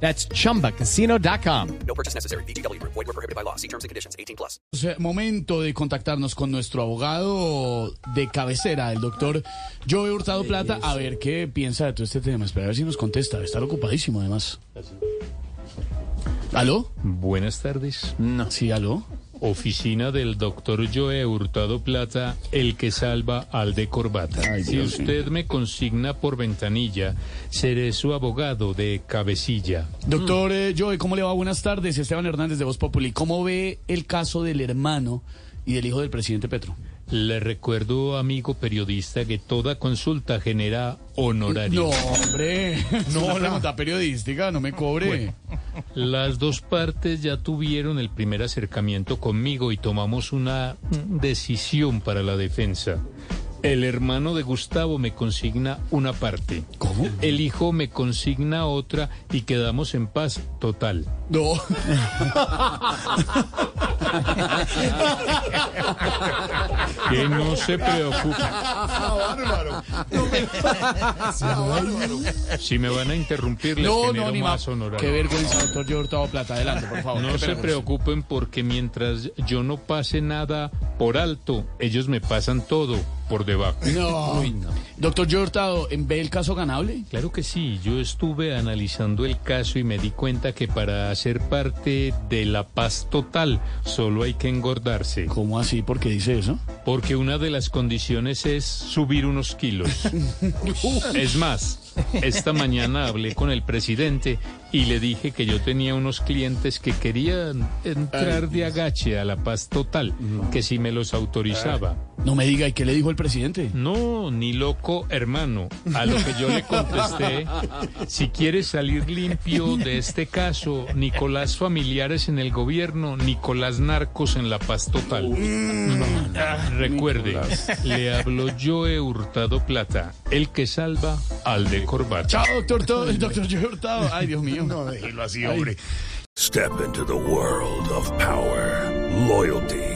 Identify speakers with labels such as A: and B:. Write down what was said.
A: That's chumbacasino.com.
B: No purchase necessary. BGW. Void were prohibited by law. See terms and conditions. 18 plus.
C: Es eh, momento de contactarnos con nuestro abogado de cabecera, el doctor Joe Hurtado Plata, a ver qué piensa de todo este tema. Espera a ver si nos contesta. Debe estar ocupadísimo, además. ¿Aló?
D: Buenas tardes.
C: Sí, aló.
D: Oficina del doctor Joe Hurtado Plata, el que salva al de corbata.
C: Ay,
D: si
C: Dios
D: usted me consigna por ventanilla, seré su abogado de cabecilla.
C: Doctor eh, Joe, ¿cómo le va? Buenas tardes. Esteban Hernández de Voz Populi. ¿Cómo ve el caso del hermano y del hijo del presidente Petro?
D: Le recuerdo, amigo periodista, que toda consulta genera honorario.
C: No, hombre. No, la pregunta periodística, no me cobre.
D: Las dos partes ya tuvieron el primer acercamiento conmigo y tomamos una decisión para la defensa. El hermano de Gustavo me consigna una parte.
C: ¿Cómo?
D: El hijo me consigna otra y quedamos en paz total.
C: No.
D: Que no se preocupe. Si me van a interrumpir, les
C: No,
D: genero
C: no, ni
D: más honorario.
C: Qué vergüenza, doctor Joe Hurtado Plata. Adelante, por favor.
D: No se preocupen porque mientras yo no pase nada por alto, ellos me pasan todo por debajo.
C: No. Doctor Joe Hurtado, ¿en ve el caso ganable?
D: Claro que sí, yo estuve analizando el caso y me di cuenta que para ser parte de la paz total solo hay que engordarse,
C: ¿Cómo así? ¿Por qué dice eso?
D: porque una de las condiciones es subir unos kilos. Es más, esta mañana hablé con el presidente y le dije que yo tenía unos clientes que querían entrar de agache a la paz total, que si me los autorizaba.
C: No me diga, ¿y qué le dijo el presidente?
D: No, ni loco, hermano. A lo que yo le contesté, si quieres salir limpio de este caso, Nicolás familiares en el gobierno, Nicolás narcos en la paz total. Recuerde, le habló Joe Hurtado Plata, el que salva al de corbata.
C: Chao, doctor, el doctor Joe Hurtado. Ay, Dios mío. No, déjelo así, hombre.
E: Step into the world of power, loyalty,